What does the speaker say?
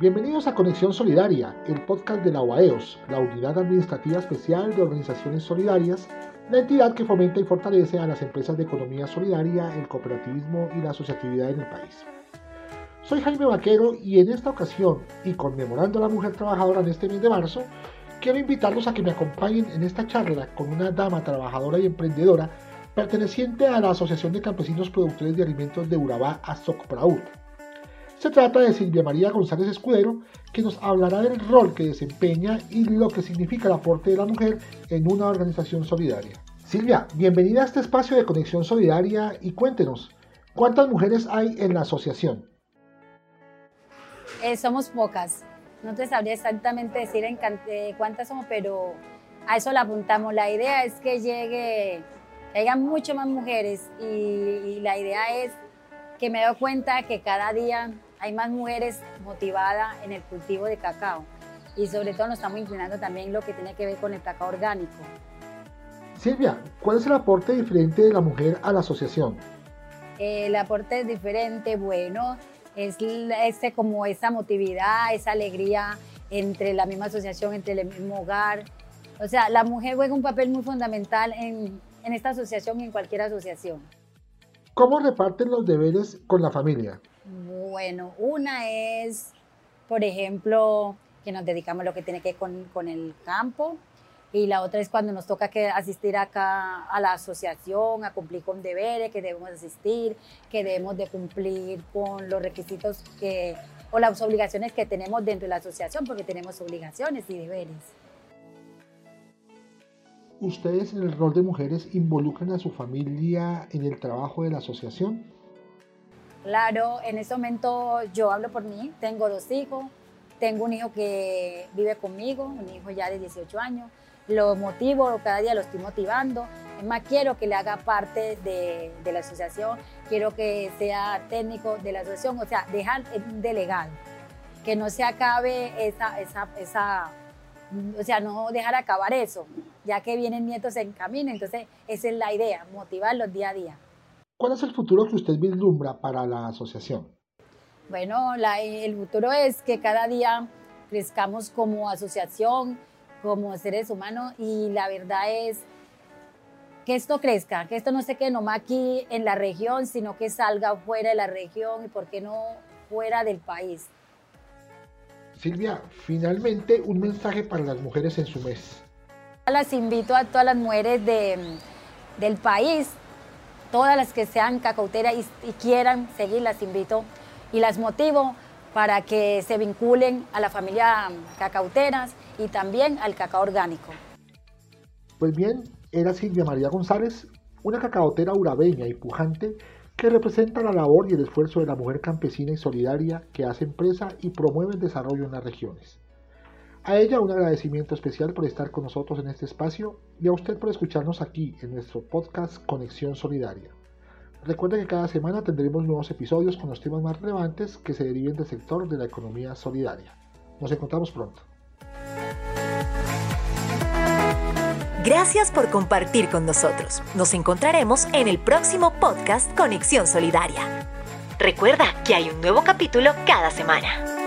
bienvenidos a Conexión Solidaria, el podcast de la UAEOS, la Unidad Administrativa Especial de Organizaciones Solidarias, la entidad que fomenta y fortalece a las empresas de economía solidaria, el cooperativismo y la asociatividad en el país. Soy Jaime Vaquero y en esta ocasión, y conmemorando a la mujer trabajadora en este mes de marzo, quiero invitarlos a que me acompañen en esta charla con una dama trabajadora y emprendedora perteneciente a la Asociación de Campesinos Productores de Alimentos de Urabá, Azocpraur se trata de Silvia María González Escudero, que nos hablará del rol que desempeña y lo que significa el aporte de la mujer en una organización solidaria. Silvia, bienvenida a este espacio de Conexión Solidaria y cuéntenos, ¿cuántas mujeres hay en la asociación? Eh, somos pocas. No te sabría exactamente decir eh, cuántas somos, pero a eso la apuntamos. La idea es que llegue, que haya mucho más mujeres y la idea es que me doy cuenta que cada día hay más mujeres motivadas en el cultivo de cacao y sobre todo nos estamos inclinando también lo que tiene que ver con el cacao orgánico. Silvia, ¿cuál es el aporte diferente de la mujer a la asociación? El aporte es diferente, bueno, es ese, como esa motividad, esa alegría entre la misma asociación, entre el mismo hogar. O sea, la mujer juega un papel muy fundamental en, en esta asociación y en cualquier asociación. ¿Cómo reparten los deberes con la familia? Bueno, una es, por ejemplo, que nos dedicamos a lo que tiene que ver con, con el campo, y la otra es cuando nos toca que asistir acá a la asociación, a cumplir con deberes, que debemos asistir, que debemos de cumplir con los requisitos que, o las obligaciones que tenemos dentro de la asociación, porque tenemos obligaciones y deberes. ¿Ustedes en el rol de mujeres involucran a su familia en el trabajo de la asociación? Claro, en ese momento yo hablo por mí, tengo dos hijos, tengo un hijo que vive conmigo, un hijo ya de 18 años, lo motivo, cada día lo estoy motivando, es más, quiero que le haga parte de, la asociación, quiero que sea técnico de la asociación, o sea, dejar de legal, que no se acabe esa, esa, esa, o sea, no dejar acabar eso, ya que vienen nietos en camino, entonces esa es la idea, motivarlos día a día. ¿Cuál es el futuro que usted vislumbra para la asociación? Bueno, el futuro es que cada día crezcamos como asociación, como seres humanos y la verdad es que esto crezca, que esto no se quede nomás aquí en la región, sino que salga fuera de la región y por qué no fuera del país. Silvia, finalmente un mensaje para las mujeres en su mes. Las invito a todas las mujeres de, del país todas las que sean cacauteras y, quieran seguir, las invito y las motivo para que se vinculen a la familia cacauteras y también al cacao orgánico. Pues bien, era Silvia María González, una cacaotera urabeña y pujante que representa la labor y el esfuerzo de la mujer campesina y solidaria que hace empresa y promueve el desarrollo en las regiones. A ella un agradecimiento especial por estar con nosotros en este espacio y a usted por escucharnos aquí en nuestro podcast Conexión Solidaria. Recuerda que cada semana tendremos nuevos episodios con los temas más relevantes que se deriven del sector de la economía solidaria. Nos encontramos pronto. Gracias por compartir con nosotros. Nos encontraremos en el próximo podcast Conexión Solidaria. Recuerda que hay un nuevo capítulo cada semana.